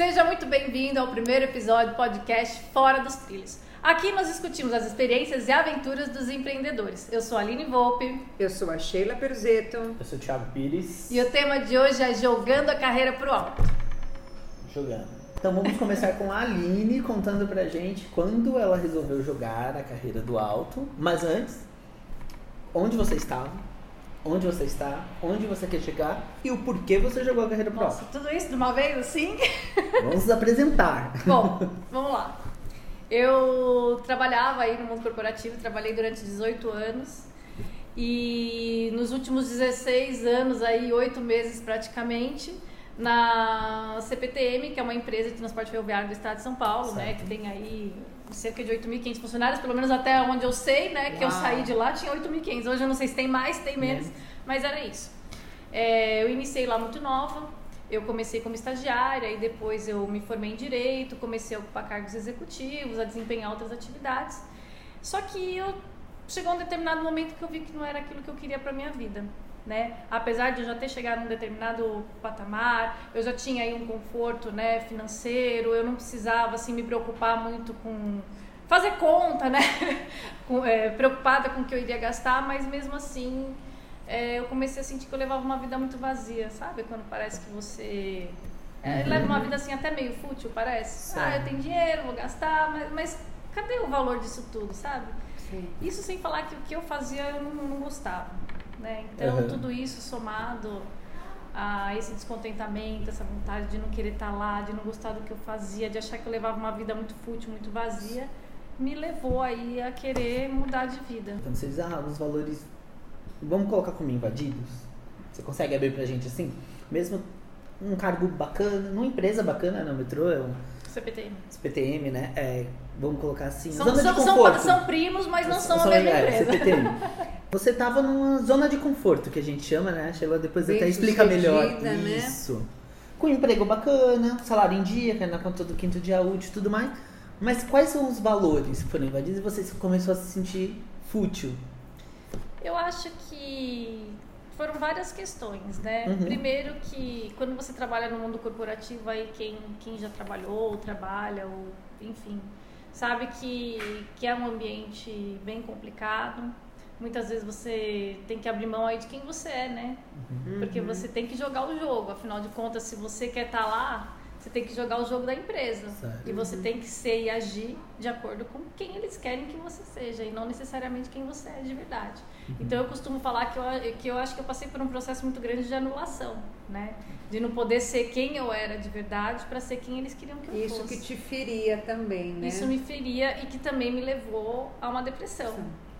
Seja muito bem-vindo ao primeiro episódio do podcast Fora dos Trilhos. Aqui nós discutimos as experiências e aventuras dos empreendedores. Eu sou a Aline Volpe. Eu sou a Sheila Perzeto. Eu sou o Thiago Pires. E o tema de hoje é Jogando a Carreira pro Alto. Jogando. Então vamos começar com a Aline contando pra gente quando ela resolveu jogar a carreira do alto. Mas antes, onde você estava? Onde você está? Onde você quer chegar? E o porquê você jogou a carreira pro Nossa, tudo isso de uma vez assim? Vamos apresentar. Bom, vamos lá. Eu trabalhava aí no mundo corporativo, trabalhei durante 18 anos. E nos últimos 16 anos, aí, 8 meses praticamente, na CPTM, que é uma empresa de transporte ferroviário do estado de São Paulo, né? Que tem aí cerca de 8.500 funcionários, pelo menos até onde eu sei, né? Que eu Uau. saí de lá, tinha 8.500. Hoje eu não sei se tem mais, tem menos, mas era isso. É, eu iniciei lá muito nova. Eu comecei como estagiária e depois eu me formei em direito, comecei a ocupar cargos executivos, a desempenhar outras atividades. Só que eu chegou um determinado momento que eu vi que não era aquilo que eu queria para minha vida, né? Apesar de eu já ter chegado num determinado patamar, eu já tinha aí um conforto, né, financeiro, eu não precisava assim me preocupar muito com fazer conta, né? Com- é, preocupada com o que eu iria gastar, mas mesmo assim é, eu comecei a sentir que eu levava uma vida muito vazia, sabe? Quando parece que você é, leva uma vida assim até meio fútil, parece. Ah, eu tenho dinheiro, vou gastar, mas, mas cadê o valor disso tudo, sabe? Sim. Isso sem falar que o que eu fazia eu não, não gostava, né? Então Uhum. tudo isso somado a esse descontentamento, essa vontade de não querer estar lá, de não gostar do que eu fazia, de achar que eu levava uma vida muito fútil, muito vazia, me levou aí a querer mudar de vida. Então vocês, ah, os valores. Vamos colocar como invadidos? Você consegue abrir pra gente assim? Mesmo um cargo bacana, numa empresa bacana, no metrô, é um CPTM. CPTM, né? É, vamos colocar assim, São, zona são, de são, conforto. são primos, mas não são, a mesma é, empresa. CPTM. Você tava numa zona de conforto, que a gente chama, né? A Sheila depois Bem até explica melhor. né? Isso. Com emprego bacana, salário em dia, que é na conta do quinto dia útil e tudo mais. Mas quais são os valores que foram invadidos e você começou a se sentir fútil? Eu acho que foram várias questões, né? Uhum. Primeiro que quando você trabalha no mundo corporativo, aí quem, quem já trabalhou, ou trabalha, ou enfim, sabe que, que é um ambiente bem complicado. Muitas vezes você tem que abrir mão aí de quem você é, né? Porque você tem que jogar o jogo. Afinal de contas, se você quer estar lá, você tem que jogar o jogo da empresa. Certo. E você tem que ser e agir de acordo com quem eles querem que você seja e não necessariamente quem você é de verdade. Então eu costumo falar que eu, que eu acho que eu passei por um processo muito grande de anulação, né? De não poder ser quem eu era de verdade para ser quem eles queriam que eu Isso fosse. que te feria também, né? Isso me feria e que também me levou a uma depressão,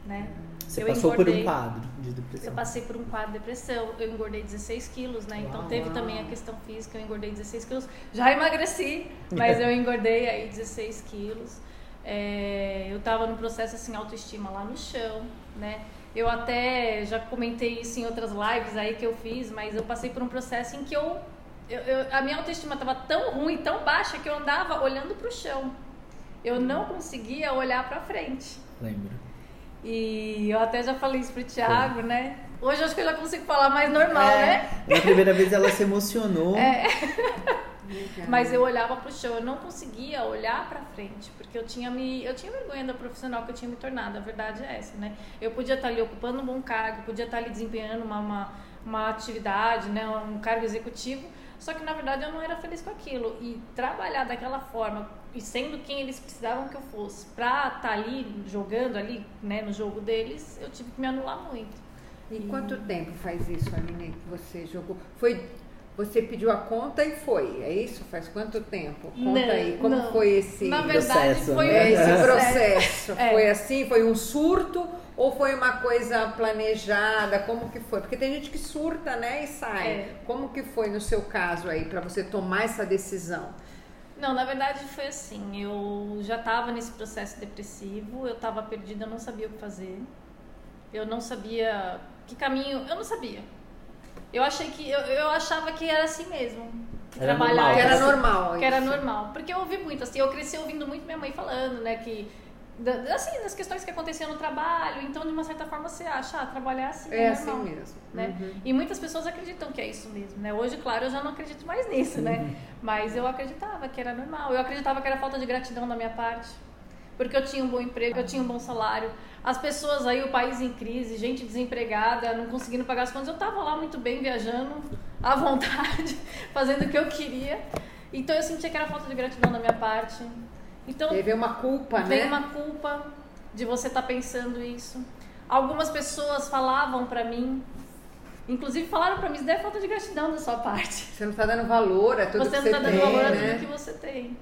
né? Você Eu passou por engordei. um quadro de depressão. Eu passei por um quadro de depressão, eu engordei 16 quilos, né? Então Uau. teve também a questão física, eu engordei 16 quilos. Já emagreci, mas eu engordei aí 16 quilos. É, eu tava num processo assim, autoestima lá no chão, né? Eu até já comentei isso em outras lives aí que eu fiz, mas eu passei por um processo em que eu, eu- eu- a minha autoestima tava tão ruim, tão baixa, que eu andava olhando pro chão. Eu não conseguia olhar pra frente. Lembro. E eu até já falei isso pro Thiago, né? Hoje eu acho que eu já consigo falar mais normal, né? É, Na primeira vez ela se emocionou. Legal. Mas eu olhava pro chão, eu não conseguia olhar pra frente, porque eu tinha me, eu tinha vergonha da profissional que eu tinha me tornado. A verdade é essa, né? Eu podia estar ali ocupando um bom cargo, podia estar ali desempenhando uma, uma, uma atividade, né, um cargo executivo, só que na verdade eu não era feliz com aquilo. E trabalhar daquela forma e sendo quem eles precisavam que eu fosse, pra estar ali jogando ali, né, no jogo deles, eu tive que me anular muito. E quanto tempo faz isso, Aline, que você jogou? Foi, você pediu a conta e foi, é isso? Faz quanto tempo? Conta Não, aí, como não. foi esse, Na verdade, processo, foi né? esse processo? É. Foi assim, foi um surto ou foi uma coisa planejada? Como que foi? Porque tem gente que surta, né, e sai. É. Como que foi no seu caso aí, para você tomar essa decisão? Não, na verdade foi assim. Eu já estava nesse processo depressivo, eu estava perdida, eu não sabia o que fazer. Eu não sabia que caminho. Eu não sabia. Eu achei que. Eu, eu achava que era assim mesmo. Que Era trabalhar normal. Que era assim, normal Que era normal. Porque eu ouvi muito, assim, eu cresci ouvindo muito minha mãe falando, né, que da- assim, das questões que aconteciam no trabalho. Então, de uma certa forma, você acha, ah, trabalhar assim É é assim normal, mesmo. Né? Uhum. E muitas pessoas acreditam que é isso mesmo, né? Hoje, claro, eu já não acredito mais nisso, né? Mas eu acreditava que era normal. Eu acreditava que era falta de gratidão da minha parte. Porque eu tinha um bom emprego, eu tinha um bom salário. As pessoas aí, o país em crise, gente desempregada, não conseguindo pagar as contas. Eu tava lá muito bem, viajando, à vontade, fazendo o que eu queria. Então eu sentia que era falta de gratidão da minha parte. Então Teve uma culpa, tem né? uma culpa de você estar pensando isso. Algumas pessoas falavam pra mim, inclusive falaram pra mim, isso daí é falta de gratidão da sua parte. Você não tá dando valor a tudo você que não você está dando tem, valor a né? tudo que você tem.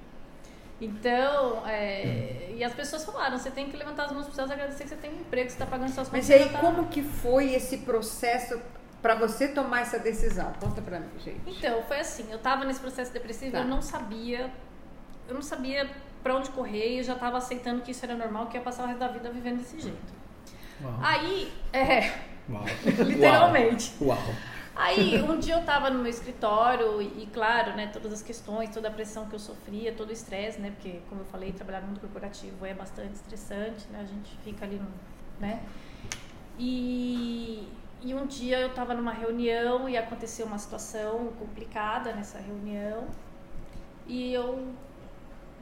Então, é, e as pessoas falaram, você tem que levantar as mãos para céus agradecer que você tem um emprego, que você está pagando suas contas. Mas aí, você tá- como que foi esse processo para você tomar essa decisão? Conta pra mim, gente. Então, foi assim, eu tava nesse processo depressivo, Tá. eu não sabia, eu não sabia pra onde correr, e eu já tava aceitando que isso era normal, que ia passar o resto da vida vivendo desse jeito. Uau. Aí, é, Uau. literalmente. Uau. Aí, um dia eu tava no meu escritório e, claro, né, todas as questões, toda a pressão que eu sofria, todo o estresse, né, porque, como eu falei, trabalhar no mundo corporativo é bastante estressante, né, a gente fica ali, no, né. E, e um dia eu tava numa reunião e aconteceu uma situação complicada nessa reunião e eu,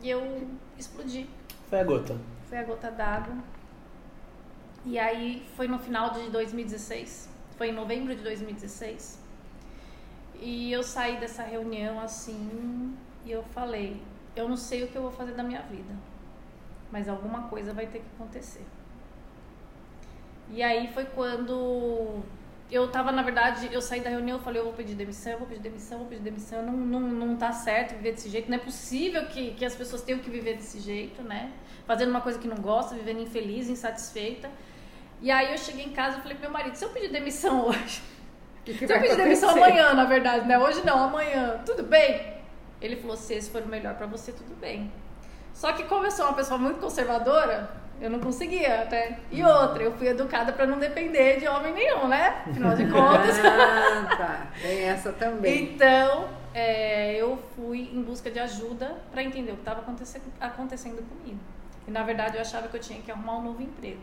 e eu explodi. Foi a gota. Foi a gota d'água. E aí foi no final de 2016. Foi em novembro de 2016. E eu saí dessa reunião assim e eu falei, eu não sei o que eu vou fazer da minha vida. Mas alguma coisa vai ter que acontecer. E aí foi quando eu tava, na verdade, eu saí da reunião, eu falei, eu vou pedir demissão, eu vou pedir demissão, eu vou pedir demissão, não, não, não tá certo viver desse jeito, não é possível que, que as pessoas tenham que viver desse jeito, né? Fazendo uma coisa que não gosta, vivendo infeliz, insatisfeita. E aí eu cheguei em casa e falei pro meu marido, se eu pedir demissão hoje, que, que se eu pedir demissão amanhã, na verdade, né? Hoje não, amanhã, tudo bem? Ele falou, se esse for o melhor pra você, tudo bem. Só que como eu sou uma pessoa muito conservadora, eu não conseguia até. E outra, eu fui educada pra não depender de homem nenhum, né? Afinal de contas. Ah, tá. Tem essa também. Então, é, eu fui em busca de ajuda para entender o que estava acontecendo, acontecendo comigo. E na verdade eu achava que eu tinha que arrumar um novo emprego.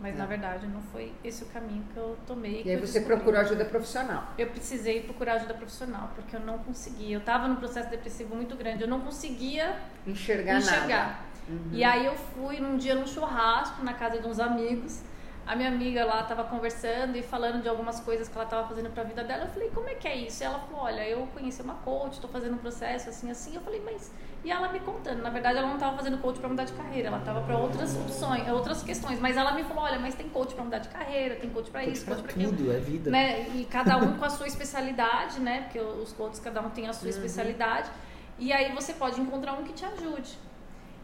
Mas na É. verdade não foi esse o caminho que eu tomei. E aí você procurou ajuda profissional. Eu precisei procurar ajuda profissional, porque eu não conseguia. Eu estava num processo depressivo muito grande, eu não conseguia Enxergar, enxergar. nada. Uhum. E aí eu fui num dia num churrasco na casa de uns amigos. A minha amiga lá tava conversando e falando de algumas coisas que ela tava fazendo pra vida dela. Eu falei, como é que é isso? E ela falou, olha, eu conheci uma coach, tô fazendo um processo assim, assim. Eu falei, mas... E ela me contando. Na verdade, ela não tava fazendo coach pra mudar de carreira. Ela tava pra outras opções, outras questões. Mas ela me falou, olha, mas tem coach pra mudar de carreira, tem coach pra Coach isso, pra coach pra aquilo tudo, é vida. né? E cada um com a sua especialidade, né? Porque os coaches, cada um tem a sua Uhum. especialidade. E aí você pode encontrar um que te ajude.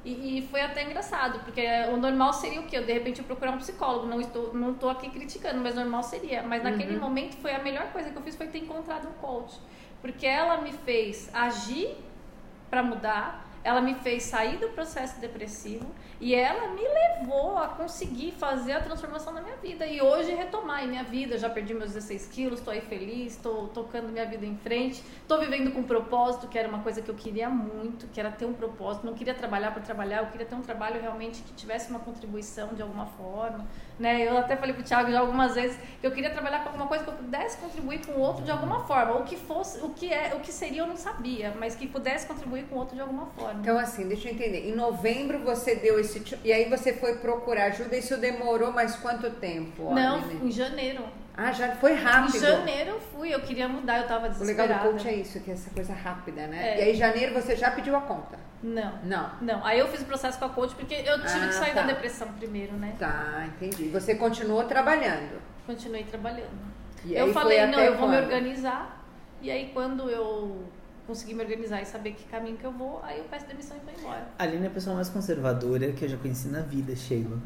E, e foi até engraçado, porque o normal seria o quê? Eu, de repente, eu procurar um psicólogo. Não estou, não estou aqui criticando, mas normal seria. Mas naquele Uhum. momento foi a melhor coisa que eu fiz foi ter encontrado um coach. Porque ela me fez agir para mudar, ela me fez sair do processo depressivo e ela me levou a conseguir fazer a transformação da minha vida e hoje retomar em minha vida. Já perdi meus 16 quilos, estou aí feliz, estou tocando minha vida em frente, estou vivendo com propósito, que era uma coisa que eu queria muito, que era ter um propósito. Não queria trabalhar por trabalhar, eu queria ter um trabalho realmente que tivesse uma contribuição de alguma forma. Né? Eu até falei pro Thiago já algumas vezes que eu queria trabalhar com alguma coisa que eu pudesse contribuir com o outro de alguma forma. O que fosse, o que é, o que seria eu não sabia, mas que pudesse contribuir com o outro de alguma forma. Então, assim, deixa eu entender. Em novembro você deu esse. E aí você foi procurar ajuda. Isso demorou mais quanto tempo? não, Aline? em janeiro. Ah, já foi rápido. Em janeiro eu fui, eu queria mudar, eu tava O legal desesperada. do coach é isso, que é essa coisa rápida, né? É. E aí, em janeiro você já pediu a conta? Não. Não. Não, aí eu fiz o processo com a coach porque eu tive Ah, que sair tá. da depressão primeiro, né? Tá, entendi. Você continuou trabalhando. Continuei trabalhando. E eu falei, não, eu vou me quando? organizar. E aí quando eu consegui me organizar e saber que caminho que eu vou, aí eu peço demissão e vou embora. A Aline é a pessoa mais conservadora que eu já conheci na vida, Sheila.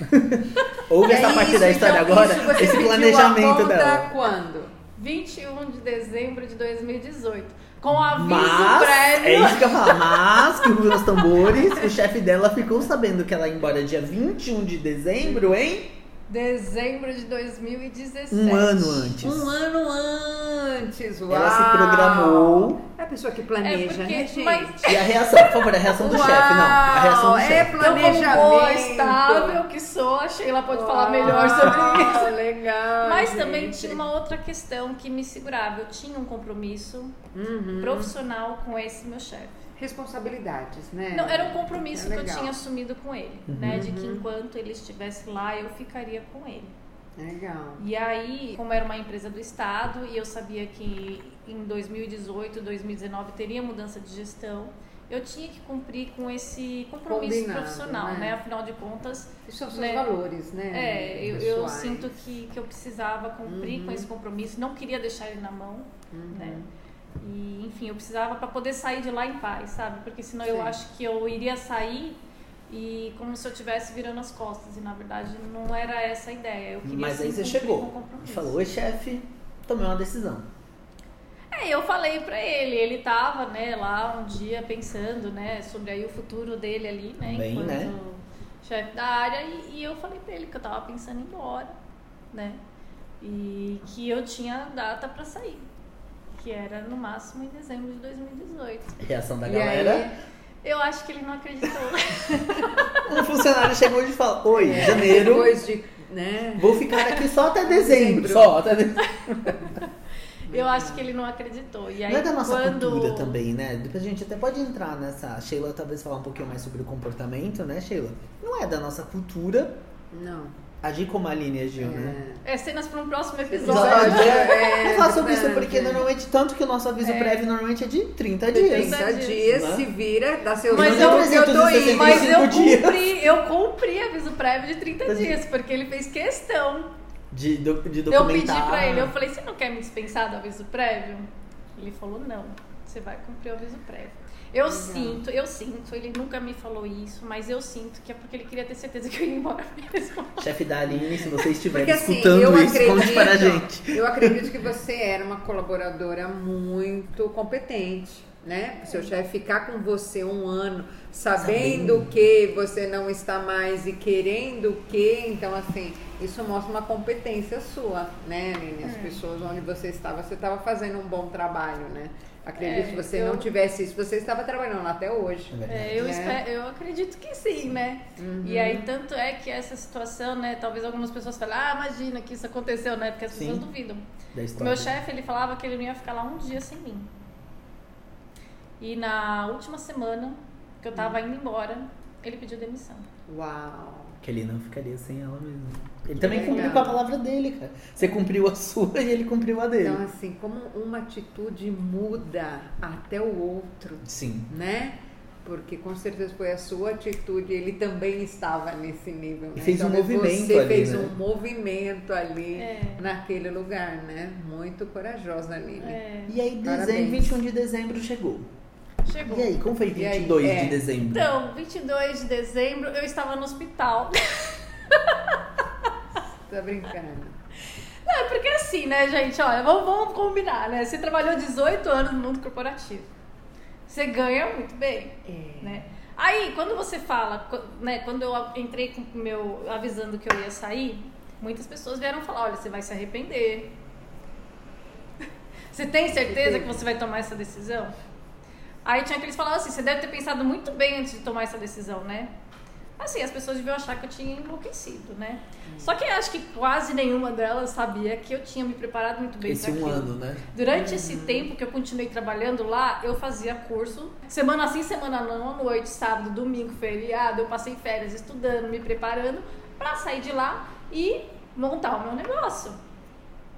Ouve E essa parte da história então, agora, esse planejamento dela. quando? 21 de dezembro de 2018. Com aviso Mas, prévio. é isso que eu falar, mas que o Rui dos Tambores, o chefe dela ficou sabendo que ela ia embora dia 21 de dezembro, hein? Dezembro de 2017. Um ano antes. Um ano antes, uau! Ela se programou. É a pessoa que É planeja, porque- né, gente? mas- E a reação, por favor, a reação do Uau, chefe, não. A reação do é chefe. Eu, como planejamento. boa, estável que sou, a Sheila pode falar melhor sobre isso. Uau, legal. Mas gente. também tinha uma outra questão que me segurava. Eu tinha um compromisso Uhum. profissional com esse meu chefe. Responsabilidades, né? Não, era um compromisso É que eu tinha assumido com ele, né? De que enquanto ele estivesse lá, eu ficaria com ele. Legal. E aí, como era uma empresa do Estado e eu sabia que em 2018, 2019 teria mudança de gestão, eu tinha que cumprir com esse compromisso Combinado, profissional, né? né? Afinal de contas, E são seus Né? valores, né? é, eu, eu sinto que, que eu precisava cumprir Uhum. com esse compromisso, não queria deixar ele na mão, Uhum. né? E, enfim, eu precisava para poder sair de lá em paz, sabe? Porque senão eu Sim. acho que eu iria sair e como se eu estivesse virando as costas. E na verdade não era essa a ideia. Eu queria Mas aí você chegou e falou, oi chefe, tomei uma decisão. É, eu falei pra ele, ele tava, né, lá um dia pensando, né, sobre aí o futuro dele ali, né, Bem, enquanto né? chefe da área, e, e eu falei pra ele que eu tava pensando em ir embora, né, e que eu tinha data pra sair, que era no máximo em dezembro de 2018. Reação da E galera. aí, Eu acho que ele não acreditou. Um funcionário chegou e falou, oi, janeiro, depois de, né? vou ficar aqui só até dezembro. Dezembro. Só até dezembro. eu acho que ele não acreditou. E aí, Não é da nossa quando... cultura também, né? Depois a gente até pode entrar nessa. A Sheila talvez falar um pouquinho mais sobre o comportamento, né, Sheila? Não é da nossa cultura Não. Agir como a Aline agiu, né? É. Cenas para um próximo Episódio. episódio. É, Vamos falar sobre isso porque normalmente, tanto que o nosso aviso É. prévio normalmente é de 30 dias. 30 dias. Né? se vira, dá seu Mas eu- eu tô indo. Mas eu 365 dias. cumpri, eu cumpri aviso prévio de 30 dias, porque ele fez questão De, do, de Eu documentar. pedi pra ele, eu falei, você não quer me dispensar do aviso prévio? Ele falou, não, você vai cumprir o aviso prévio. Eu sinto, eu sinto, ele nunca me falou isso, mas eu sinto que é porque ele queria ter certeza que eu ia embora mesmo. Chefe da Aline, se você estiver Porque assim, escutando eu isso, conte para a gente. acredito, eu acredito que você era uma colaboradora muito competente, né? O seu chefe ficar com você um ano, sabendo Sabendo. que você não está mais e querendo que, então assim, isso mostra uma competência sua, né, Aline? É. As pessoas onde você estava, você estava fazendo um bom trabalho, né? Acredito É, que você eu- não tivesse isso, você estava trabalhando lá até hoje. É, eu, Né? espero- eu acredito que sim, né? Uhum. E aí, tanto é que essa situação, né? Talvez algumas pessoas falem, ah, imagina que isso aconteceu, né? Porque as Sim. pessoas duvidam. Da O meu chefe, ele falava que ele não ia ficar lá um dia sem mim. E na última semana que eu tava indo embora, ele pediu demissão. Uau! Que ele não ficaria sem ela mesmo. Ele também Legal. cumpriu com a palavra dele, cara. Você cumpriu a sua e ele cumpriu a dele. Então, assim, como uma atitude muda até o outro, Sim. né? Porque com certeza foi a sua atitude, ele também estava nesse nível. E Né? fez um Talvez movimento Você ali, fez né? um movimento ali É. naquele lugar, né? Muito corajosa, Aline. É, E aí, dezembro, Parabéns. 21 de dezembro chegou. Chegou. E aí, como foi E aí, 22 é. de dezembro? Então, 22 de dezembro, eu estava no hospital. Tá brincando. Não, é porque assim, né, gente? Olha, vamos, vamos combinar, né? Você trabalhou 18 anos no mundo corporativo. Você ganha muito bem, É. né? Aí, quando você fala, né, quando eu entrei com o meu avisando que eu ia sair, muitas pessoas vieram falar, olha, você vai se arrepender. Você tem certeza que você vai tomar essa decisão? Aí tinha aqueles que falavam assim, você deve ter pensado muito bem antes de tomar essa decisão, né? Assim, as pessoas deviam achar que eu tinha enlouquecido, né? Só que eu acho que quase nenhuma delas sabia que eu tinha me preparado muito bem Esse um ano, né? Durante esse tempo que eu continuei trabalhando lá, eu fazia curso, semana sim, semana não, à noite, sábado, domingo, feriado, eu passei férias estudando, me preparando para sair de lá e montar o meu negócio,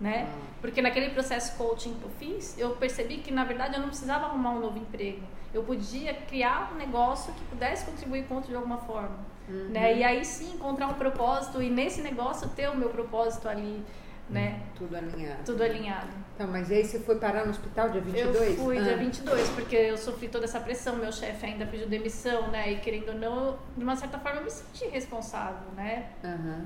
né? Porque naquele processo coaching que eu fiz, eu percebi que na verdade eu não precisava arrumar um novo emprego. Eu podia criar um negócio que pudesse contribuir com o outro de alguma forma, né? E aí sim encontrar um propósito e nesse negócio ter o meu propósito ali, né? Tudo alinhado. Tudo alinhado. Então, mas e aí você foi parar no hospital dia 22? Eu fui dia Ah. 22, porque eu sofri toda essa pressão, meu chefe ainda pediu demissão, né? E querendo ou não, de uma certa forma eu me senti responsável, né? Aham.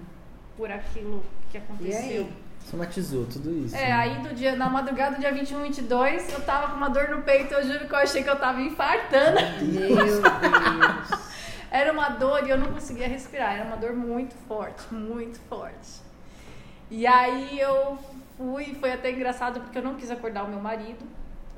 Por aquilo que E aconteceu. aí? Somatizou tudo isso. É, né? aí do dia, na madrugada do dia 21, 22, eu tava com uma dor no peito, eu juro que eu achei que eu tava infartando. Meu Deus. Era uma dor e eu não conseguia respirar. Era uma dor muito forte, muito forte. E aí eu fui, foi até engraçado porque eu não quis acordar o meu marido.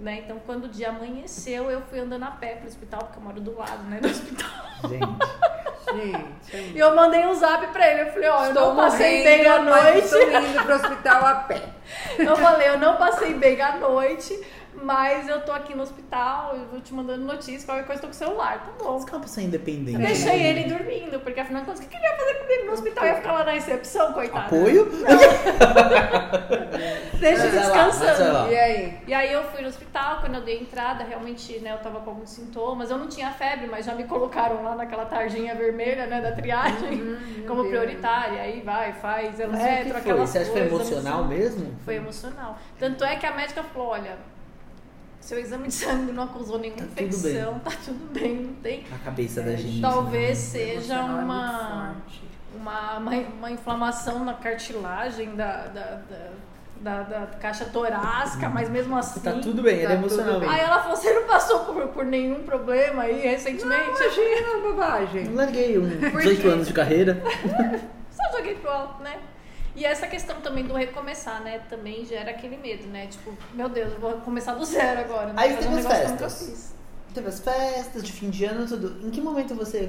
Né? Então, quando o dia amanheceu, eu fui andando a pé pro hospital, porque eu moro do lado, né, do hospital. Gente. Gente, E eu mandei um zap pra ele. Eu falei, ó, eu estou não passei bem a mas noite. estou indo pro hospital a pé. Eu falei, eu não passei bem a noite, mas eu tô aqui no hospital, eu vou te mandando notícia, qualquer coisa, tô com o celular, tá bom. Você é uma pessoa independente. Eu deixei ele dormindo, porque afinal de contas, o que ele ia fazer comigo no hospital? Eu ia ficar lá na recepção, coitado. Apoio? Deixa ele descansando. lá. E aí? E aí eu fui no hospital, quando eu dei entrada, realmente, né, eu tava com alguns sintomas. Eu não tinha febre, mas já me colocaram lá naquela tarjinha vermelha, né, da triagem, Uhum, como Deus. prioritária. Aí vai, faz eletro, que foi? aquelas Você acha que foi emocional assim. mesmo? Foi emocional. Tanto é que a médica falou, olha, seu exame de sangue não acusou nenhuma Tá tudo infecção, tá tudo bem, não tem. Na cabeça da É, gente. Talvez né? seja é uma, forte. uma, uma, uma inflamação na cartilagem da, da, da, da- da caixa torácica, mas mesmo assim. Tá tudo bem, Tá era tudo emocional bem. Aí ela falou, você não passou por, por nenhum problema aí recentemente? Imagina, bobagem. Larguei um Por 18 quê? anos de carreira. Só joguei pro alto, né? E essa questão também do recomeçar, né? Também gera aquele medo, né? Tipo, meu Deus, eu vou começar do zero agora. Né? Aí teve um as festas. Teve as festas de fim de ano, tudo. Em que momento você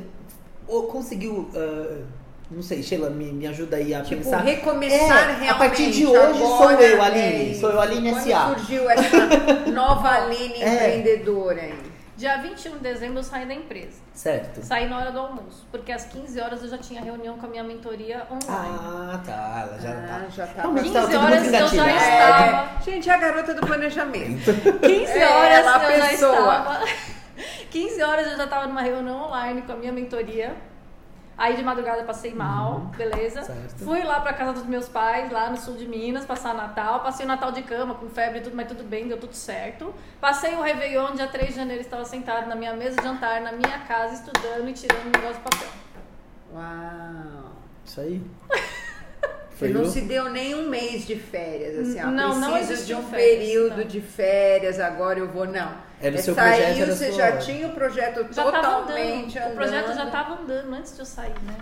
conseguiu, ah, não sei, Sheila, me, me ajuda aí a Tipo, pensar. recomeçar É, realmente. a partir de hoje sou agora, eu, Aline. é Sou eu, Aline Quando S.A.. surgiu essa nova Aline É. empreendedora aí? Dia 21 de dezembro eu saí da empresa. Certo. Saí na hora do almoço, porque às 15 horas eu já tinha reunião com a minha mentoria online. Ah, tá. Ela já Ah, tá. já tá. Realmente 15 tava tudo horas eu já estava. É, gente, é a garota do planejamento. 15 É, horas a eu já pessoa. estava. 15 horas eu já estava numa reunião online com a minha mentoria. Aí de madrugada passei mal, beleza? Certo. Fui lá pra casa dos meus pais, lá no sul de Minas, passar Natal. Passei o Natal de cama, com febre e tudo, mas tudo bem, deu tudo certo. Passei o Réveillon, dia 3 de janeiro, estava sentado na minha mesa de jantar, na minha casa, estudando e tirando um negócio de papel. Uau. Isso aí. Você Foi não o- se deu nem um mês de férias, assim, ó, Não, não preciso de um férias, período não. de férias, agora eu vou, não. Era o É, seu saiu, projeto, era você sua já hora. tinha o projeto Já tava totalmente andando. andando. O projeto já estava andando antes de eu sair, né?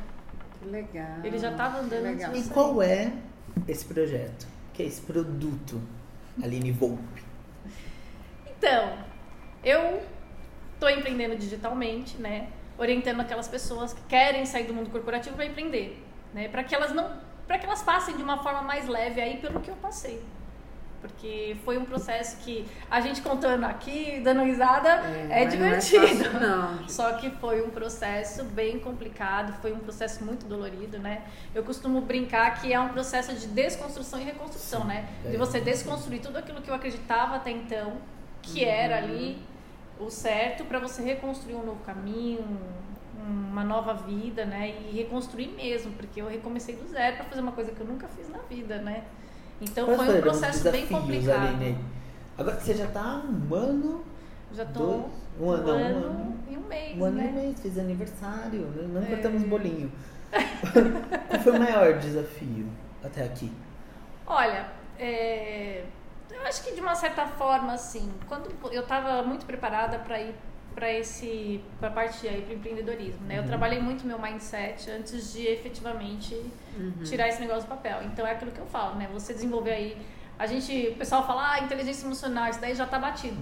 Legal. Ele já tava andando Legal. antes E qual é esse projeto? Que é esse produto? Aline Volpe. Então, eu tô empreendendo digitalmente, né? Orientando aquelas pessoas que querem sair do mundo corporativo para empreender, né? Para que elas não, para que elas passem de uma forma mais leve aí pelo que eu passei. Porque foi um processo que a gente contando aqui, dando risada, é, mas não divertido. fácil, não. Só que foi um processo bem complicado, foi um processo muito dolorido, né? Eu costumo brincar que é um processo de desconstrução e reconstrução, Sim, né? é. De você desconstruir tudo aquilo que eu acreditava até então, que Uhum. era ali o certo, para você reconstruir um novo caminho, uma nova vida, né? E reconstruir mesmo, porque eu recomecei do zero para fazer uma coisa que eu nunca fiz na vida, né? Então Quais foi um processo bem complicado. Aline? Agora você já tá há um ano, Já tô dois, um ano, um não, um ano ano. e um mês, Um ano e né? um mês, fiz aniversário, né? não É. cortamos bolinho. Qual foi o maior desafio até aqui? Olha, é, eu acho que de uma certa forma, assim, quando eu estava muito preparada para ir para esse para parte aí para empreendedorismo, né? Eu Uhum. trabalhei muito meu mindset antes de efetivamente Uhum. tirar esse negócio do papel. Então é aquilo que eu falo, né? Você desenvolver aí a gente, o pessoal fala, ah, inteligência emocional, isso daí já tá batido.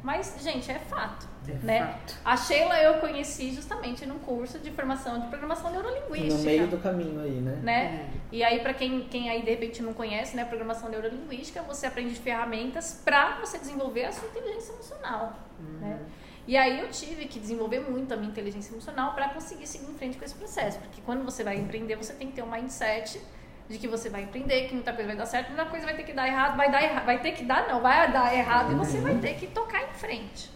Mas, gente, é fato, É né? fato. A Sheila eu conheci justamente num curso de formação de programação neurolinguística No meio do caminho aí, né? né? É. E aí, para quem, quem aí de repente não conhece, né, programação neurolinguística, você aprende ferramentas para você desenvolver a sua inteligência emocional, né? E aí eu tive que desenvolver muito a minha inteligência emocional para conseguir seguir em frente com esse processo, porque quando você vai empreender, você tem que ter um mindset de que você vai empreender, que muita coisa vai dar certo, muita coisa vai ter que dar errado, vai dar errado, vai ter que dar não, vai dar errado e você vai ter que tocar em frente,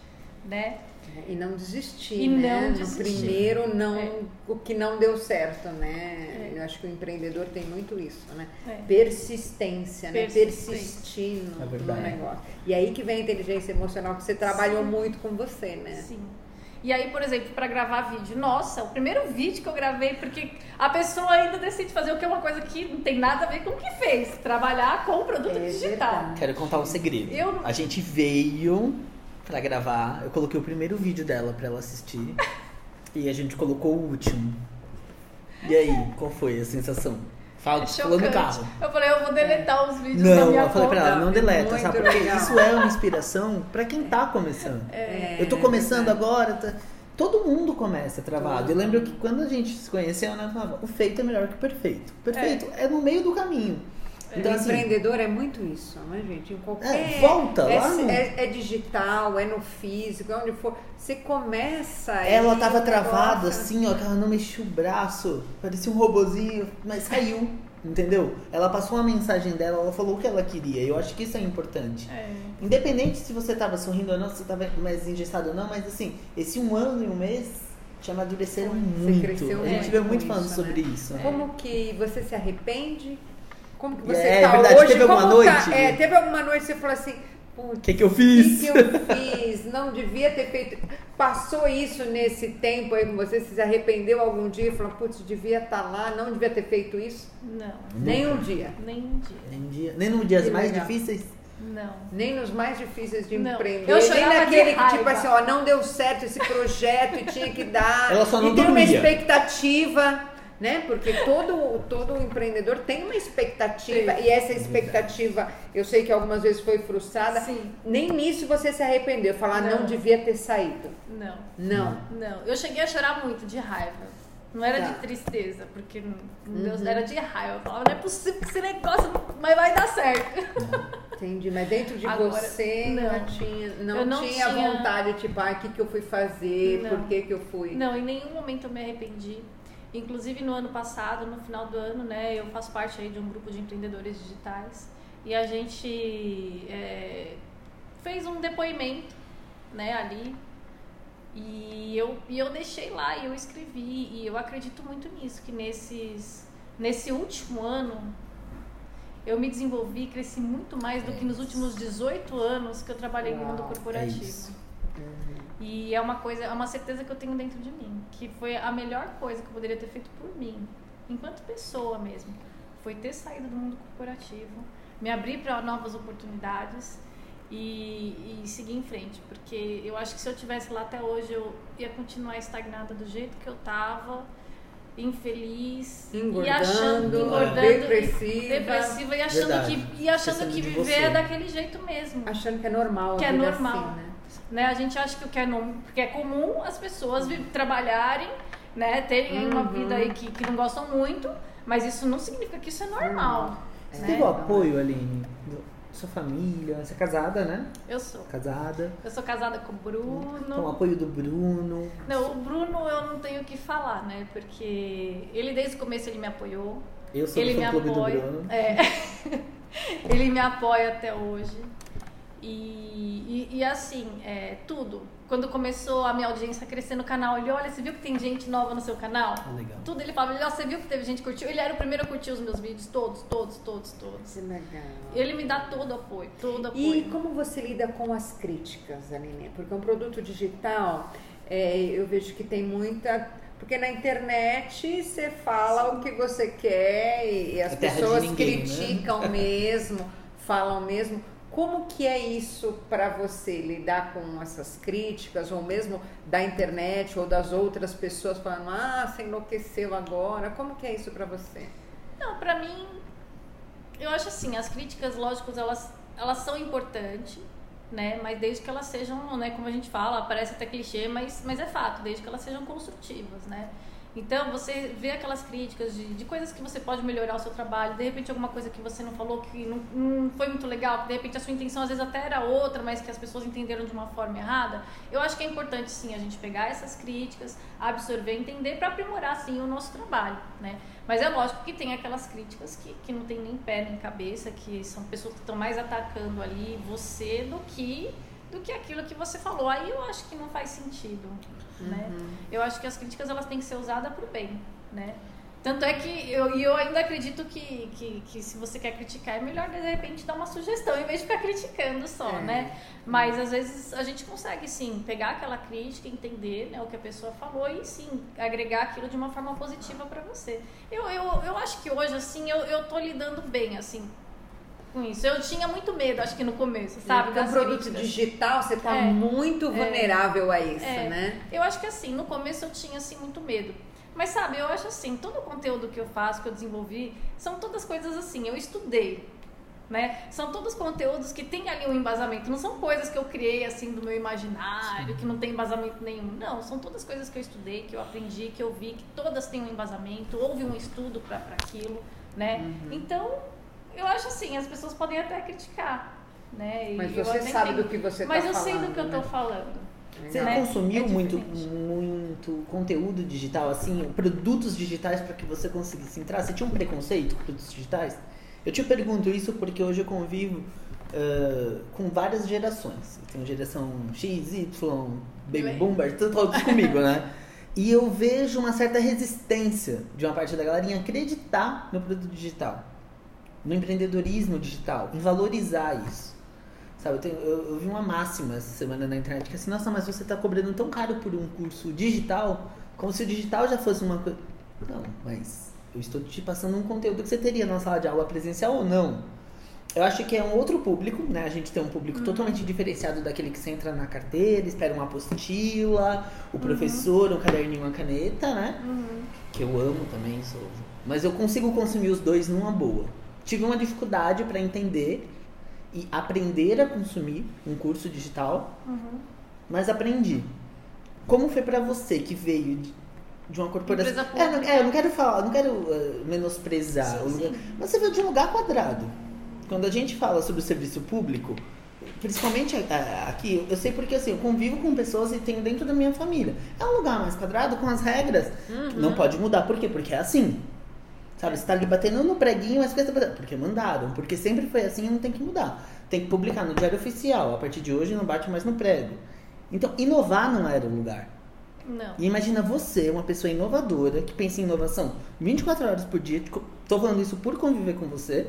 né? E não desistir, E né? não no desistir. primeiro, não, É. o que não deu certo, né? É. Eu acho que o empreendedor tem muito isso, né? É. Persistência, né? Persistência. Persistir no, É no verdade. negócio. E aí que vem a inteligência emocional, que você trabalhou muito com você, né? Sim. E aí, por exemplo, para gravar vídeo, nossa, o primeiro vídeo que eu gravei, porque a pessoa ainda decide fazer o que é uma coisa que não tem nada a ver com o que fez, trabalhar com produto É digital. verdade. Quero contar um segredo. Eu- A gente veio pra gravar, eu coloquei o primeiro vídeo dela pra ela assistir. E a gente colocou o último. E aí, qual foi a sensação? Fala, É falou no carro. Eu falei, eu vou deletar os vídeos da Não, minha eu falei pra conta. ela, não deleta, Muito sabe? Porque legal. isso é uma inspiração pra quem tá começando. É, Eu tô começando verdade. agora, tá- todo mundo começa travado. Eu lembro que quando a gente se conheceu, ela falava, o feito é melhor que o perfeito. O perfeito é, no meio do caminho. Então, Então, assim, empreendedor é muito isso, né, gente? Em qualquer. É, volta é, lá no- é, é digital, é no físico, é onde for. Você começa. ela e tava o travada assim, ó, que ela não mexia o braço, parecia um robozinho, mas saiu, entendeu? Ela passou uma mensagem dela, ela falou o que ela queria. Eu acho que isso é importante. É. Independente se você tava sorrindo ou não, se você tava mais engessado ou não, mas assim, esse um ano e um mês te amadureceram muito. cresceu a gente muito veio muito falando isso, sobre né? isso. Como que você se arrepende? Como que É, você é tá verdade, hoje? teve alguma Como noite? Tá? É, teve alguma noite que você falou assim, putz, O que, que eu o fiz? que, que eu fiz? Não devia ter feito. Passou isso nesse tempo aí com você? Você se arrependeu algum dia e falou, putz, devia estar lá, não devia ter feito isso? Não, Nem um dia. nem um dia. Nem, um dia, nem nos dias mais legal. difíceis. Não. Nem nos mais difíceis de Não. empreender, Eu nem naquele que, tipo assim, ó, não deu certo esse projeto e tinha que dar. Ela só não e tem uma expectativa, né? Porque todo, todo empreendedor tem uma expectativa. Sim. E essa expectativa, eu sei que algumas vezes foi frustrada. Sim. Nem nisso você se arrependeu. Falar, não, Não. devia ter saído. Não. Não. Não. Eu cheguei a chorar muito de raiva. Não era Tá. de tristeza, porque não Uhum. Deus era de raiva. Eu falava, não é possível que esse negócio, mas vai dar certo. Entendi. Mas dentro de Agora, você não, não. tinha, não, não tinha, tinha- vontade, tipo, ah, o que, que eu fui fazer? Não. Por que, que eu fui? Não, em nenhum momento eu me arrependi. Inclusive no ano passado, no final do ano, né, eu faço parte aí de um grupo de empreendedores digitais e a gente é, fez um depoimento, né, ali e eu, e eu deixei lá e eu escrevi e eu acredito muito nisso que nesses nesse último ano eu me desenvolvi, cresci muito mais do que nos últimos 18 anos que eu trabalhei no mundo Uau, é corporativo. isso. E é uma coisa, é uma certeza que eu tenho dentro de mim, que foi a melhor coisa que eu poderia ter feito por mim, enquanto pessoa mesmo, foi ter saído do mundo corporativo, me abrir para novas oportunidades e, e seguir em frente, porque eu acho que se eu tivesse lá até hoje eu ia continuar estagnada do jeito que eu tava, infeliz, e Engordando, achando, engordando, depressiva. depressiva e achando Verdade. que e achando que de viver é daquele jeito mesmo Achando que é normal. que é vida normal. assim, né? Né? A gente acha que o que é, que é comum as pessoas trabalharem, né? Terem aí uma Uhum. vida aí que, que não gostam muito, mas isso não significa que isso é normal. Você né? teve o apoio, Aline? Sua família? Você é casada, né? Eu sou. Casada. Eu sou casada com o Bruno. Com o apoio do Bruno. Não, o Bruno eu não tenho o que falar, né? Porque ele desde o começo ele me apoiou. Eu sou ele do me apoia. É. ele me apoia até hoje. E, e, e assim, é, tudo. Quando começou a minha audiência a crescer no canal, ele olha, você viu que tem gente nova no seu canal? Ah, legal. Tudo ele falava, "Ó, você viu que teve gente que curtiu? Ele era o primeiro a curtir os meus vídeos, todos, todos, todos, todos. Que legal. Ele me dá todo apoio, todo apoio. E como você lida com as críticas, Aline? Porque um produto digital, é, eu vejo que tem muita. Porque na internet você fala o que você quer e, as É pessoas ninguém, né? criticam mesmo, falam mesmo. Como que é isso para você lidar com essas críticas ou mesmo da internet ou das outras pessoas falando, ah, você enlouqueceu agora? Como que é isso para você? Não, pra mim, eu acho assim, as críticas, lógicas, elas, elas são importantes, né? Mas desde que elas sejam, né, como a gente fala, parece até clichê, mas, mas é fato, desde que elas sejam construtivas, né? Então, você vê aquelas críticas de, de coisas que você pode melhorar o seu trabalho, de repente alguma coisa que você não falou que não, não foi muito legal, que de repente a sua intenção às vezes até era outra, mas que as pessoas entenderam de uma forma errada. Eu acho que é importante sim a gente pegar essas críticas, absorver, entender para aprimorar sim o nosso trabalho, né? Mas é lógico que tem aquelas críticas que, que não tem nem pé nem cabeça, que são pessoas que estão mais atacando ali você do que do que aquilo que você falou. Aí eu acho que não faz sentido, né? Eu acho que as críticas elas têm que ser usadas para o bem, né? Tanto é que eu, e eu ainda acredito que, que, que se você quer criticar, é melhor de repente dar uma sugestão em vez de ficar criticando só, É. né? Mas às vezes a gente consegue sim pegar aquela crítica, entender né, o que a pessoa falou e sim agregar aquilo de uma forma positiva para você. Eu, eu, eu acho que hoje, assim, eu, eu tô lidando bem, assim, com isso. Eu tinha muito medo, acho que no começo, sabe? Porque o das produto críticas. digital, você tá É. muito vulnerável a isso, É. né? Eu acho que assim, no começo eu tinha assim muito medo. Mas sabe, eu acho assim, todo o conteúdo que eu faço, que eu desenvolvi, são todas coisas assim, eu estudei. Né? São todos conteúdos que tem ali um embasamento. Não são coisas que eu criei assim do meu imaginário, que não tem embasamento nenhum. Não, são todas coisas que eu estudei, que eu aprendi, que eu vi, que todas têm um embasamento, houve um estudo para aquilo, né? Uhum. Então, eu acho assim, as pessoas podem até criticar, né? E Mas eu você sabe tenho- do que você Mas tá eu sei do falando, que eu tô né? falando. Você né? consumiu É muito, muito conteúdo digital, assim, produtos digitais para que você conseguisse entrar? Você tinha um preconceito com produtos digitais? Eu te pergunto isso porque hoje eu convivo ah, com várias gerações. Eu tenho geração X, Y, Baby. Boomer, tudo todos comigo, né? E eu vejo uma certa resistência de uma parte da galera em acreditar no produto digital, no empreendedorismo digital, em valorizar isso. Sabe, eu, tenho- eu- eu vi uma máxima essa semana na internet que é assim, nossa, mas você está cobrando tão caro por um curso digital, como se o digital já fosse uma coisa. Não, mas eu estou te passando um conteúdo que você teria na sala de aula presencial ou não. Eu acho que é um outro público, né? A gente tem um público totalmente diferenciado daquele que você entra na carteira, espera uma apostila, o professor, um caderninho, uma caneta, né? Uhum. que eu amo também, sou. Mas eu consigo consumir os dois numa boa. Tive uma dificuldade para entender e aprender a consumir um curso digital, Uhum. mas aprendi. Como foi para você que veio de, uma corporação? É, não, é, eu não quero falar, não quero uh, menosprezar. Sim, sim. Mas você veio de um lugar quadrado. Quando a gente fala sobre o serviço público, principalmente aqui, eu sei porque assim, eu convivo com pessoas e tenho dentro da minha família. É um lugar mais quadrado com as regras. Uhum. Não pode mudar. Por quê? Porque é assim. Sabe, você tá ali batendo no preguinho, mas porque mandaram. Porque sempre foi assim e não tem que mudar. Tem que publicar no diário oficial. A partir de hoje não bate mais no prego. Então, inovar não era o lugar. Não. E imagina você, uma pessoa inovadora, que pensa em inovação 24 horas por dia, tipo, tô falando isso por conviver com você,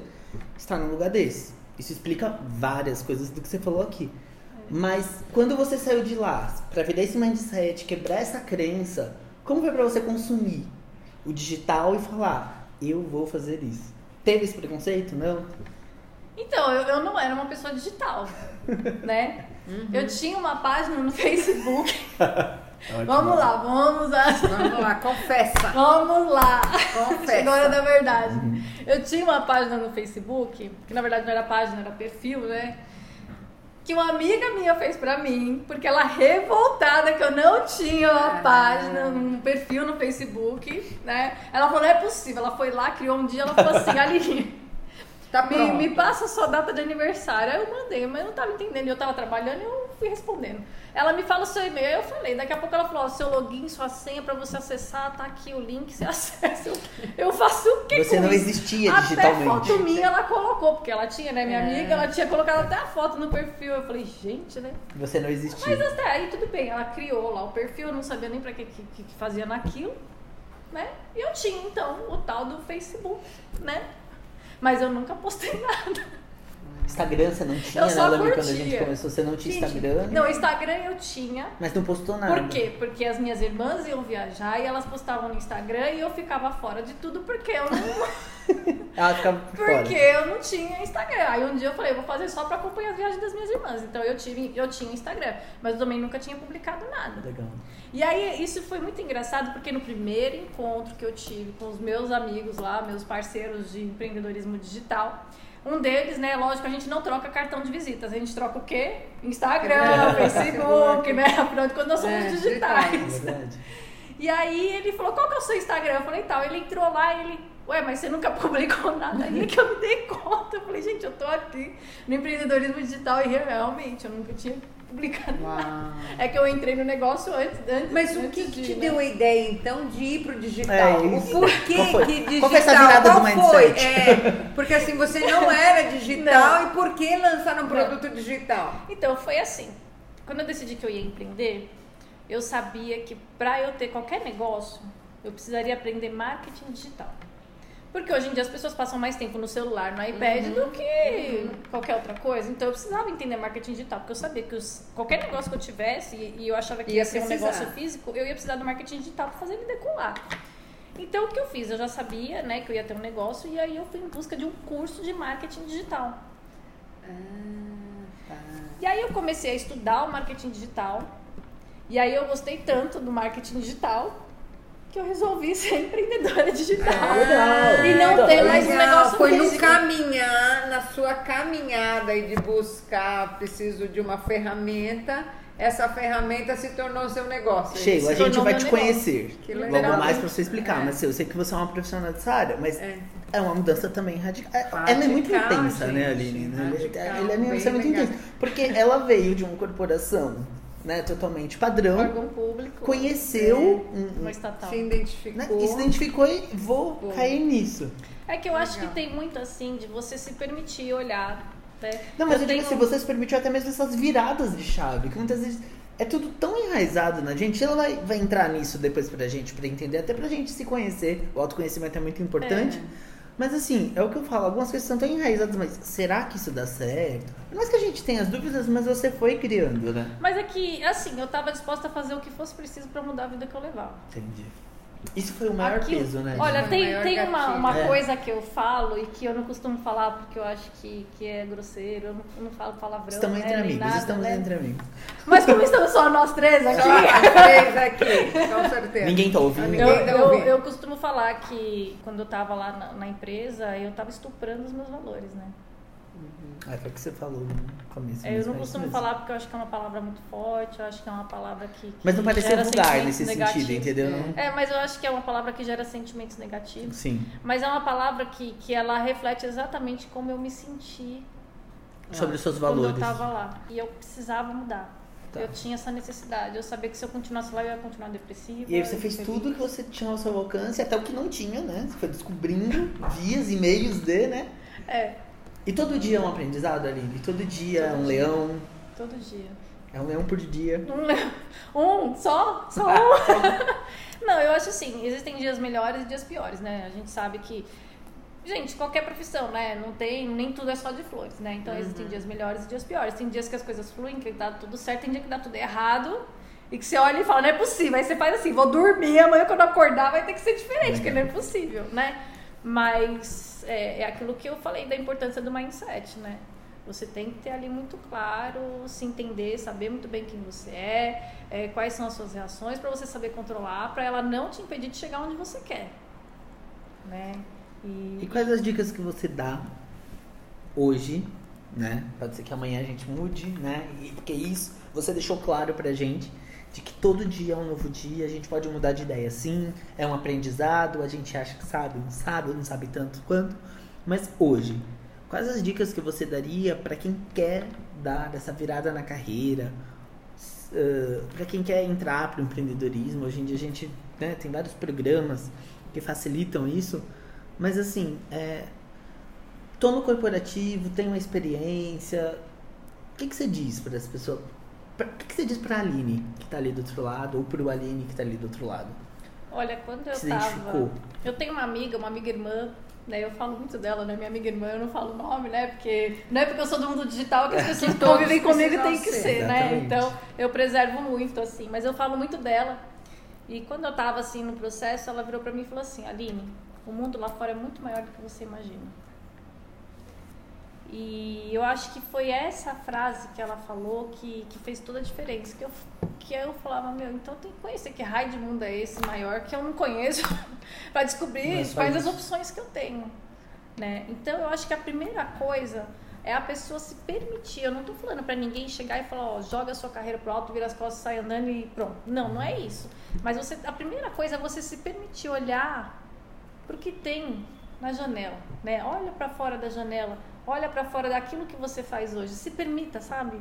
estar num lugar desse. Isso explica várias coisas do que você falou aqui. Mas quando você saiu de lá, pra virar esse mindset, quebrar essa crença, como foi pra você consumir o digital e falar, eu vou fazer isso? Teve esse preconceito? Não? Então, eu, eu não era uma pessoa digital, né? Eu tinha uma página no Facebook. Vamos lá, vamos lá. Vamos lá, confessa. Vamos lá. Confessa. Chegou a hora da verdade. Eu tinha uma página no Facebook, que na verdade não era página, era perfil, né? Que uma amiga minha fez pra mim, porque ela revoltada que eu não tinha uma página, um perfil no Facebook, né? Ela falou, não é possível. Ela foi lá, criou um dia, ela falou assim, Aline, Tá me, me passa a sua data de aniversário. Aí eu mandei, mas eu não tava entendendo. Eu tava trabalhando e eu fui respondendo. Ela me fala o seu e-mail. Eu falei. Daqui a pouco ela falou: ó, seu login, sua senha pra você acessar, tá aqui o link, você acessa. Eu, eu faço o que Você não existia Até digitalmente. foto minha ela colocou, porque ela tinha, né? Minha É. amiga, ela tinha colocado até a foto no perfil. Eu falei, gente, né? Você não existia. Mas até aí tudo bem, ela criou lá o perfil, eu não sabia nem pra que, que, que fazia naquilo, né? E eu tinha então o tal do Facebook, né? Mas eu nunca postei nada. Instagram você não tinha, Eu né? Eu lembro quando a gente começou, você não tinha Gente, Instagram. Não, Instagram eu tinha. Mas não postou nada. Por quê? Porque as minhas irmãs iam viajar e elas postavam no Instagram e eu ficava fora de tudo porque eu não, Ela ficava fora. porque eu não tinha Instagram. Aí um dia eu falei, eu vou fazer só pra acompanhar as viagens das minhas irmãs. Então eu tive, eu tinha Instagram, mas eu também nunca tinha publicado nada. Legal. E aí, isso foi muito engraçado, porque no primeiro encontro que eu tive com os meus amigos lá, meus parceiros de empreendedorismo digital, um deles, né, lógico, a gente não troca cartão de visitas, a gente troca o quê? Instagram, É, Facebook, né? Afinal de contas, nós somos É, É digitais. verdade. E aí ele falou, qual que é o seu Instagram? Eu falei, tal. Ele entrou lá e ele, ué, mas você nunca publicou nada. Aí é que eu me dei conta. Eu falei, gente, eu tô aqui no empreendedorismo digital e realmente eu nunca tinha publicado nada. Uau. É que eu entrei no negócio antes. antes Mas o antes que, que te né? deu a ideia, então, de ir pro digital? É o porquê foi? que digital? Qual foi essa virada Qual do foi? mindset? É, porque assim, você não era digital Não. e por que lançar um Não. produto digital? Então, foi assim. Quando eu decidi que eu ia empreender, eu sabia que para eu ter qualquer negócio, eu precisaria aprender marketing digital. Porque hoje em dia as pessoas passam mais tempo no celular, no iPad, do que qualquer outra coisa. Então eu precisava entender marketing digital, porque eu sabia que os- qualquer negócio que eu tivesse, e, eu achava que ia, Ia ser um negócio físico, eu ia precisar do marketing digital para fazer ele decolar. Então o que eu fiz? Eu já sabia né, que eu ia ter um negócio, e aí eu fui em busca de um curso de marketing digital. Ah, tá. E aí eu comecei a estudar o marketing digital. E aí eu gostei tanto do marketing digital que eu resolvi ser empreendedora digital. Legal. E não Então, tem mais um negócio Foi no físico. caminhar, na sua caminhada e de buscar, preciso de uma ferramenta, essa ferramenta se tornou seu negócio. é Sheila, a gente vai te negócio. conhecer Que logo mais pra você explicar. É. Mas eu sei que você é uma profissional dessa área, mas É. é, uma mudança também radical. É- Radical, ela é muito intensa, gente, né, Aline? Né? radical, Ela é bem muito legal. intensa. Porque ela veio de uma corporação né, totalmente padrão, Órgão público. conheceu É. um- Uma um- estatal. Se identificou. né, e se identificou e vou Bom. cair nisso. É que eu acho que Legal. tem muito assim de você se permitir olhar. Né? Não, mas eu, digo tenho- assim, você se permitiu até mesmo essas viradas de chave, que muitas vezes é tudo tão enraizado na gente. Ela vai, vai entrar nisso depois pra gente, pra entender, até pra gente se conhecer. O autoconhecimento é muito importante. Mas assim, é o que eu falo, algumas coisas são tão enraizadas, mas será que isso dá certo? Por mais que a gente tenha as dúvidas, mas você foi criando, né? Mas é que, assim, eu tava disposta a fazer o que fosse preciso pra mudar a vida que eu levava. Entendi. Isso foi o maior Aquilo- peso, né? Olha, tem, tem uma, uma É. coisa que eu falo e que eu não costumo falar porque eu acho que, que é grosseiro, eu não, eu não falo palavrão. Estamos né, entre amigos, nada, estamos né? entre amigos. Mas como estamos só nós três aqui, Só as três aqui, com certeza. Ninguém tá ouvindo. Ninguém eu, tá eu, ouvindo. eu costumo falar que quando eu tava lá na, na empresa, eu tava estuprando os meus valores, né? Ah, foi o que você falou no começo. É, eu não é costumo mesmo. falar porque eu acho que é uma palavra muito forte, eu acho que é uma palavra que. que Mas não parecer gera vulgar nesse negativos. sentido, entendeu? Não? É, mas eu acho que é uma palavra que gera sentimentos negativos. Sim. Mas é uma palavra que, que ela reflete exatamente como eu me senti Sobre os seus quando valores. eu tava lá. E eu precisava mudar. Tá. Eu tinha essa necessidade. Eu sabia que se eu continuasse lá, eu ia continuar depressiva. E aí você fez tudo que você tinha ao seu alcance, até o que não tinha, né? Você foi descobrindo vias e meios de, né? É, E todo dia é um aprendizado, Aline? Todo dia é um Todo leão. todo dia. É um leão por dia. Um, um só? Só um? Não, eu acho assim, existem dias melhores e dias piores, né? A gente sabe que. Gente, qualquer profissão, né? Não tem, nem tudo é só de flores, né? Então existem dias melhores e dias piores. Tem dias que as coisas fluem, que dá tudo certo, tem dia que dá tudo errado. E que você olha e fala, não é possível. Aí você faz assim, vou dormir, amanhã quando eu acordar vai ter que ser diferente, porque não é possível, né? Mas é, é aquilo que eu falei da importância do mindset, né? Você tem que ter ali muito claro, se entender, saber muito bem quem você é, é, quais são as suas reações, para você saber controlar, para ela não te impedir de chegar onde você quer, né? E E, quais as dicas que você dá hoje, né? Pode ser que amanhã a gente mude, né? E porque isso você deixou claro pra gente de que todo dia é um novo dia, a gente pode mudar de ideia sim, é um aprendizado, a gente acha que sabe, não sabe, não sabe tanto quanto. Mas hoje, quais as dicas que você daria pra quem quer dar essa virada na carreira? para quem quer entrar para o empreendedorismo, hoje em dia a gente né, tem vários programas que facilitam isso, mas assim, é, tô no corporativo, tenho uma experiência, o que, que você diz para as pessoas? Pra- O que, que você diz para a Aline que tá ali do outro lado, ou para o Aline que tá ali do outro lado? olha, quando eu Se tava. identificou? Eu tenho uma amiga, uma amiga irmã, né? Eu falo muito dela, né? Minha amiga irmã, eu não falo o nome, né? Porque não é porque eu sou do mundo digital que as pessoas que convivem comigo têm que ser. ser, né? Então eu preservo muito, assim. Mas eu falo muito dela. E quando eu tava assim no processo, ela virou pra mim e falou assim: Aline, o mundo lá fora é muito maior do que você imagina. E eu acho que foi essa frase que ela falou que, que fez toda a diferença. Que eu, que eu falava, meu, então tem que conhecer que raio de mundo é esse maior que eu não conheço para descobrir Mas quais faz as isso. opções que eu tenho. Né? Então eu acho que a primeira coisa é a pessoa se permitir. Eu não tô falando para ninguém chegar e falar, ó, joga a sua carreira pro alto, vira as costas, sai andando e pronto. Não, não é isso. Mas você, a primeira coisa é você se permitir olhar pro que tem na janela, né? Olha para fora da janela, olha para fora daquilo que você faz hoje. Se permita, sabe?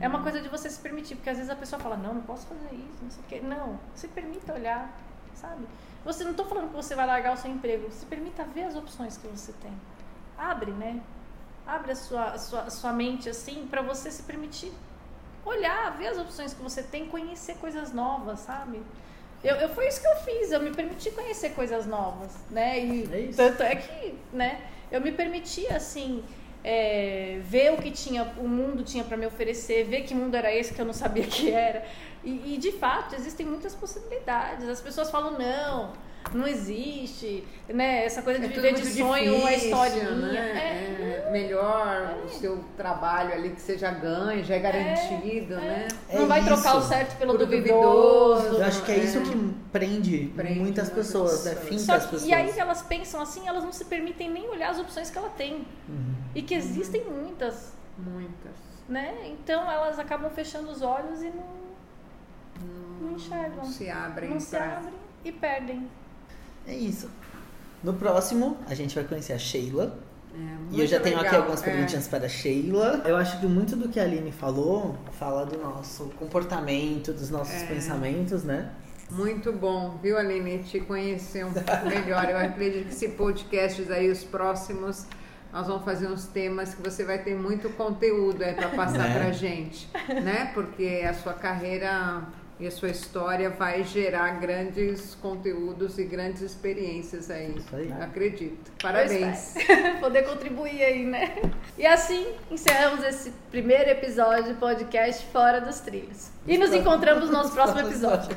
É uma coisa de você se permitir, porque às vezes a pessoa fala: "Não, não posso fazer isso, não sei o quê". Não, se permita olhar, sabe? Você não tô falando que você vai largar o seu emprego, se permita ver as opções que você tem. Abre, né? Abre a sua, a sua, a sua mente assim para você se permitir olhar, ver as opções que você tem, conhecer coisas novas, sabe? Eu, eu foi isso que eu fiz, eu me permiti conhecer coisas novas, né? E É isso. tanto é que, né? Eu me permiti assim é, ver o que tinha, o mundo tinha para me oferecer, ver que mundo era esse que eu não sabia que era. E, e de fato existem muitas possibilidades. As pessoas falam não não existe, né? Essa coisa de É viver de sonho, uma difícil, historinha. né? É, É melhor o seu trabalho ali que seja ganho, já é garantido, né? É não vai trocar o isso. certo pelo Pelo duvidoso. duvidoso. Eu acho que é isso É. que prende, Prende muitas muitas pessoas, né? as que- pessoas. e aí elas pensam assim, elas não se permitem nem olhar as opções que ela tem. Uhum. E que existem muitas, Muitas. né? Então elas acabam fechando os olhos e não, não enxergam. Não se abrem Não se pra- abrem e perdem. É isso. No próximo, a gente vai conhecer a Sheila. É, E eu já tenho aqui algumas é. perguntinhas para a Sheila. Eu acho que muito do que a Aline falou fala do nosso comportamento, dos nossos É. pensamentos, né? Muito bom, viu, Aline? Te conhecer um pouco melhor. Eu acredito que esse podcast aí, os próximos, nós vamos fazer uns temas que você vai ter muito conteúdo aí para passar Né? pra gente, né? Porque a sua carreira e a sua história vai gerar grandes conteúdos e grandes experiências aí. Isso aí. Acredito. Parabéns. espero Poder contribuir aí, né? E assim encerramos esse primeiro episódio do podcast Fora dos Trilhos. E nos encontramos no nosso próximo episódio.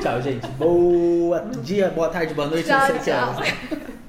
Tchau, gente. Boa dia, boa tarde, boa noite. Tchau, tchau.